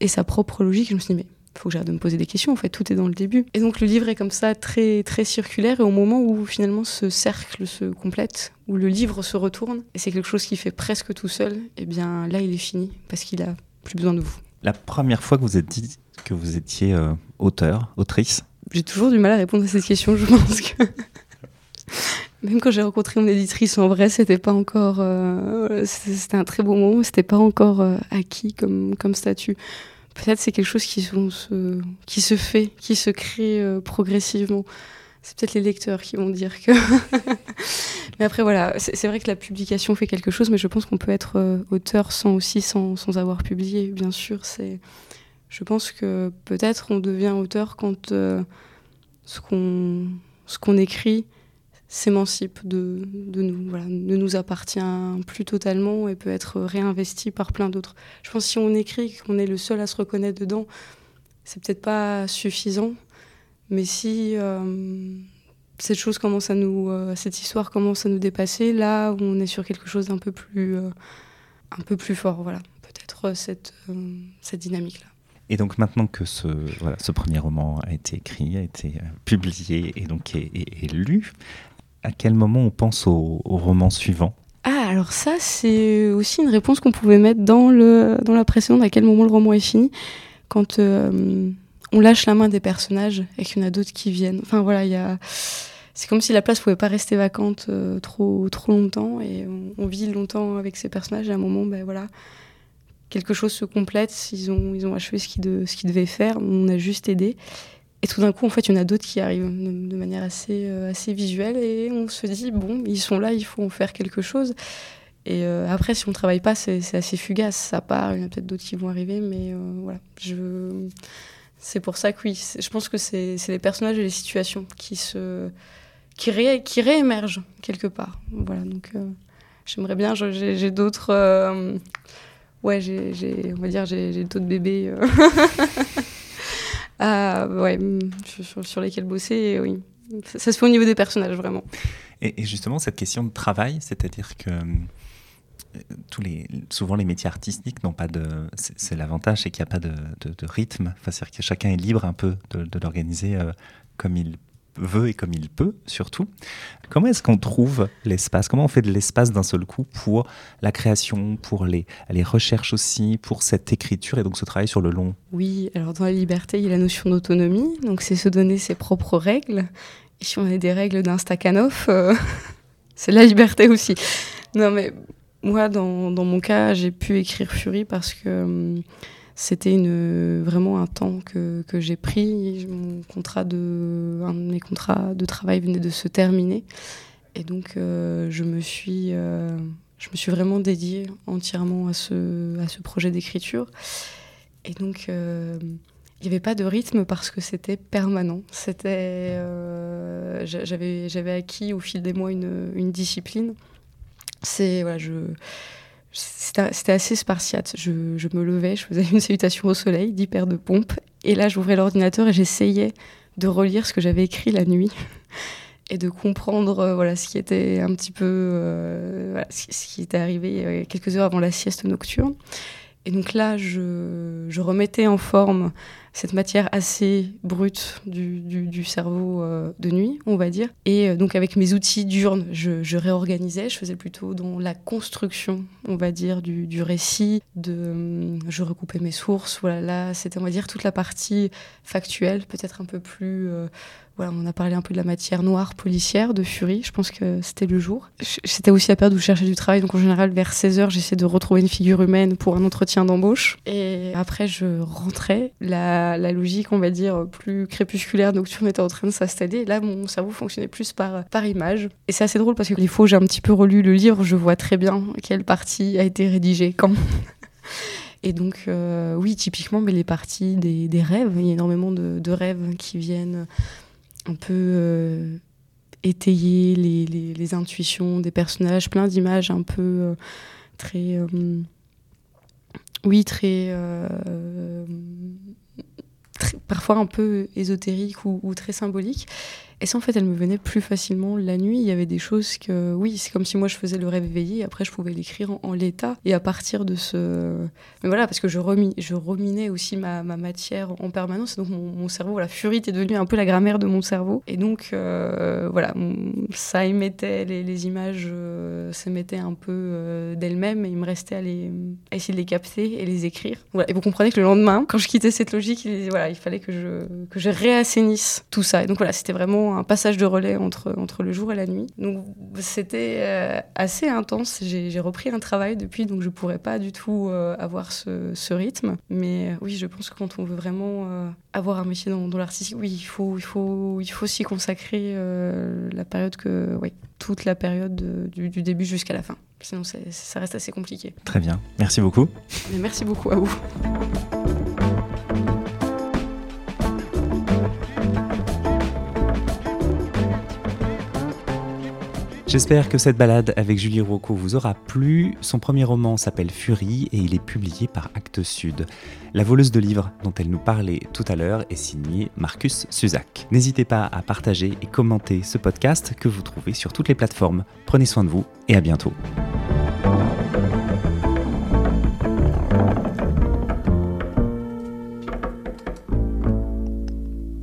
et sa propre logique. Je me suis dit, mais faut que j'arrête de me poser des questions, en fait, tout est dans le début. Et donc le livre est comme ça, très, très circulaire, et au moment où finalement ce cercle se complète, où le livre se retourne, et c'est quelque chose qui fait presque tout seul, et eh bien là il est fini, parce qu'il a plus besoin de vous. La première fois que vous êtes dit que vous étiez euh, auteur, autrice? J'ai toujours du mal à répondre à cette question, je pense que... Même quand j'ai rencontré mon éditrice, en vrai, c'était pas encore. Euh, c'était un très beau moment, c'était pas encore euh, acquis comme, comme statut peut-être c'est quelque chose qui se, qui se fait, qui se crée euh, progressivement. C'est peut-être les lecteurs qui vont dire que. mais après, voilà, c'est vrai que la publication fait quelque chose, mais je pense qu'on peut être euh, auteur sans aussi, sans, sans, avoir publié, bien sûr. C'est, je pense que peut-être on devient auteur quand euh, ce qu'on écrit, s'émancipe de, de, nous, voilà, ne nous appartient plus totalement et peut être réinvesti par plein d'autres. Je pense que si on écrit qu'on est le seul à se reconnaître dedans, c'est peut-être pas suffisant, mais si euh, cette chose commence à nous, euh, cette histoire commence à nous dépasser, là on est sur quelque chose d'un peu plus, euh, un peu plus fort, voilà, peut-être cette, cette dynamique-là. Et donc maintenant que ce, voilà, ce premier roman a été écrit, a été publié et donc est, lu, à quel moment on pense au, roman suivant ah, alors ça, c'est aussi une réponse qu'on pouvait mettre dans, le, dans la précédente, à quel moment le roman est fini. Quand on lâche la main des personnages et qu'il y en a d'autres qui viennent. Enfin voilà, c'est comme si la place pouvait pas rester vacante euh, trop trop longtemps et on, vit longtemps avec ces personnages. À un moment, ben voilà, quelque chose se complète. Ils ont ils ont achevé ce qu'ils de, ce qu'ils devaient faire. On a juste aidé. Et tout d'un coup, en fait, il y en a d'autres qui arrivent de, manière assez euh, assez visuelle et on se dit bon, ils sont là, il faut en faire quelque chose. Et euh, après, si on travaille pas, c'est assez fugace. Ça part, il y en a peut-être d'autres qui vont arriver, mais voilà. Je c'est pour ça que oui, je pense que c'est les personnages et les situations qui se qui, qui réémergent quelque part. Voilà, donc euh, j'aimerais bien, j'ai d'autres, euh, ouais, j'ai, on va dire, j'ai d'autres bébés, euh, ah, ouais, sur, lesquels bosser, oui. Ça, se fait au niveau des personnages vraiment. et justement, cette question de travail, c'est-à-dire que tous les, souvent les métiers artistiques n'ont pas de. C'est l'avantage, c'est qu'il n'y a pas de, rythme. Enfin, c'est-à-dire que chacun est libre un peu de, l'organiser euh, comme il veut et comme il peut, surtout. Comment est-ce qu'on trouve l'espace? Comment on fait de l'espace d'un seul coup pour la création, pour les, les recherches aussi, pour cette écriture et donc ce travail sur le long? Oui, alors dans la liberté, il y a la notion d'autonomie. Donc, c'est se donner ses propres règles. Et si on a des règles d'un Stakhanov, euh, c'est la liberté aussi. Non, mais moi, dans, dans mon cas, j'ai pu écrire Fury parce que hum, c'était une, vraiment un temps que, que j'ai pris. Mon contrat de, un de mes contrats de travail venait de se terminer. Et donc, euh, je, me suis, euh, je me suis vraiment dédiée entièrement à ce, à ce projet d'écriture. Et donc, euh, il n'y avait pas de rythme parce que c'était permanent. C'était, j'avais, j'avais acquis au fil des mois une, une discipline c'est voilà, je c'était assez spartiate. Je, je, me levais, je faisais une salutation au soleil, dix paires de pompes, et là j'ouvrais l'ordinateur et j'essayais de relire ce que j'avais écrit la nuit et de comprendre euh, voilà ce qui était un petit peu euh, voilà, ce, qui était arrivé euh, quelques heures avant la sieste nocturne. Et donc là, je, je remettais en forme cette matière assez brute du, du, cerveau euh, de nuit, on va dire. Et euh, donc avec mes outils diurnes, je, réorganisais, je faisais plutôt dans la construction, on va dire, du, du récit, de, hum, je recoupais mes sources, voilà, là c'était, on va dire, toute la partie factuelle, peut-être un peu plus... Euh, voilà, on a parlé un peu de la matière noire policière de Fury, je pense que c'était le jour. C'était aussi la période où je cherchais du travail, donc en général vers 16h j'essayais de retrouver une figure humaine pour un entretien d'embauche. Et après je rentrais, la, la, logique on va dire plus crépusculaire nocturne était en train de s'installer, là mon cerveau fonctionnait plus par, par image. Et c'est assez drôle parce que les fois j'ai un petit peu relu le livre, je vois très bien quelle partie a été rédigée quand. Et donc, euh, oui, typiquement, mais les parties des, rêves, il y a énormément de, rêves qui viennent un peu euh, étayer les, intuitions des personnages, plein d'images un peu euh, très. Oui, très, Parfois un peu ésotériques ou, très symboliques. Et ça, en fait, elle me venait plus facilement la nuit. Il y avait des choses que, oui, c'est comme si moi je faisais le rêve éveillé. Après, je pouvais l'écrire en, l'état. Et à partir de ce. Mais voilà, parce que je, remis, je reminais aussi ma, ma, matière en permanence. Donc, mon, cerveau, voilà, Fury était devenu un peu la grammaire de mon cerveau. Et donc, euh, voilà, ça émettait, les, les images euh, s'émettaient un peu euh, d'elles-mêmes. Et il me restait à, les, essayer de les capter et les écrire. Et vous comprenez que le lendemain, quand je quittais cette logique, il, voilà, il fallait que je, que je réassainisse tout ça. Et donc, voilà, c'était vraiment un passage de relais entre, entre le jour et la nuit. Donc c'était euh, assez intense. J'ai repris un travail depuis, donc je pourrais pas du tout euh, avoir ce, ce, rythme. Mais euh, oui, je pense que quand on veut vraiment avoir un métier dans, dans l'artistique, oui, il faut, il faut, il faut s'y consacrer la période que, oui, toute la période du, du, début jusqu'à la fin. Sinon, ça reste assez compliqué. Très bien. Merci beaucoup. merci beaucoup à vous. J'espère que cette balade avec Julie Rocco vous aura plu. Son premier roman s'appelle Fury et il est publié par Actes Sud. La voleuse de livres dont elle nous parlait tout à l'heure est signée Marcus Suzak. N'hésitez pas à partager et commenter ce podcast que vous trouvez sur toutes les plateformes. Prenez soin de vous et à bientôt.